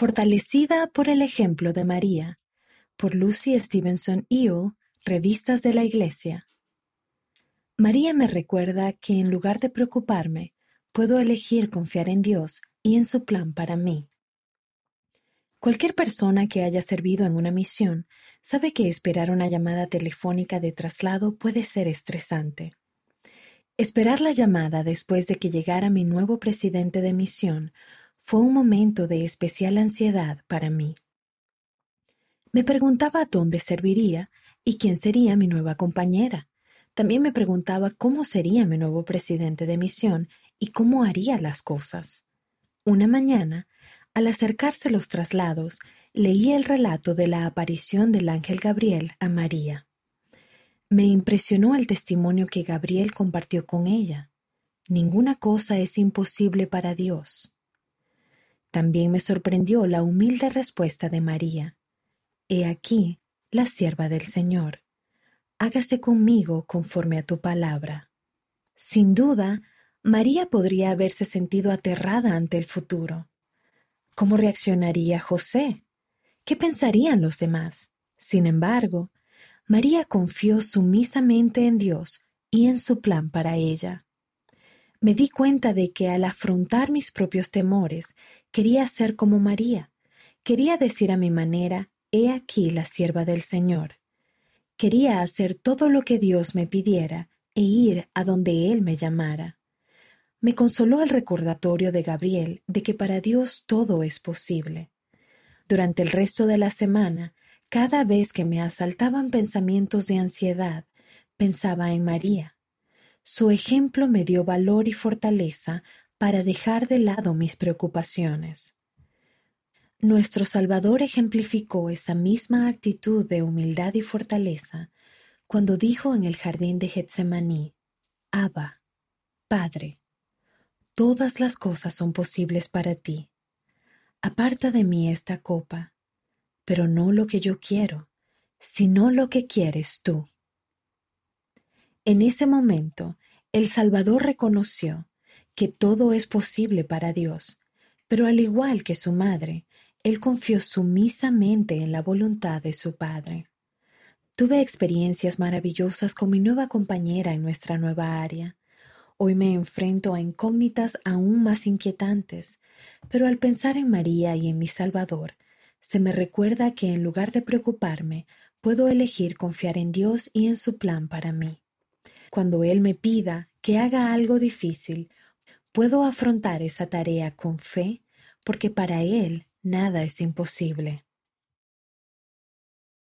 Fortalecida por el ejemplo de María, por Lucy Stevenson Ewell, Revistas de la Iglesia. María me recuerda que en lugar de preocuparme, puedo elegir confiar en Dios y en su plan para mí. Cualquier persona que haya servido en una misión sabe que esperar una llamada telefónica de traslado puede ser estresante. Esperar la llamada después de que llegara mi nuevo presidente de misión fue un momento de especial ansiedad para mí. Me preguntaba dónde serviría y quién sería mi nueva compañera. También me preguntaba cómo sería mi nuevo presidente de misión y cómo haría las cosas. Una mañana, al acercarse los traslados, leí el relato de la aparición del ángel Gabriel a María. Me impresionó el testimonio que Gabriel compartió con ella. Ninguna cosa es imposible para Dios. También me sorprendió la humilde respuesta de María. He aquí la sierva del Señor. Hágase conmigo conforme a tu palabra. Sin duda, María podría haberse sentido aterrada ante el futuro. ¿Cómo reaccionaría José? ¿Qué pensarían los demás? Sin embargo, María confió sumisamente en Dios y en su plan para ella me di cuenta de que al afrontar mis propios temores quería ser como María. Quería decir a mi manera, He aquí la sierva del Señor. Quería hacer todo lo que Dios me pidiera e ir a donde Él me llamara. Me consoló el recordatorio de Gabriel de que para Dios todo es posible. Durante el resto de la semana, cada vez que me asaltaban pensamientos de ansiedad, pensaba en María su ejemplo me dio valor y fortaleza para dejar de lado mis preocupaciones. Nuestro Salvador ejemplificó esa misma actitud de humildad y fortaleza cuando dijo en el jardín de Getsemaní, Abba, Padre, todas las cosas son posibles para ti. Aparta de mí esta copa, pero no lo que yo quiero, sino lo que quieres tú. En ese momento, el Salvador reconoció que todo es posible para Dios, pero al igual que su madre, él confió sumisamente en la voluntad de su Padre. Tuve experiencias maravillosas con mi nueva compañera en nuestra nueva área. Hoy me enfrento a incógnitas aún más inquietantes, pero al pensar en María y en mi Salvador, se me recuerda que en lugar de preocuparme, puedo elegir confiar en Dios y en su plan para mí. Cuando Él me pida que haga algo difícil, puedo afrontar esa tarea con fe porque para Él nada es imposible.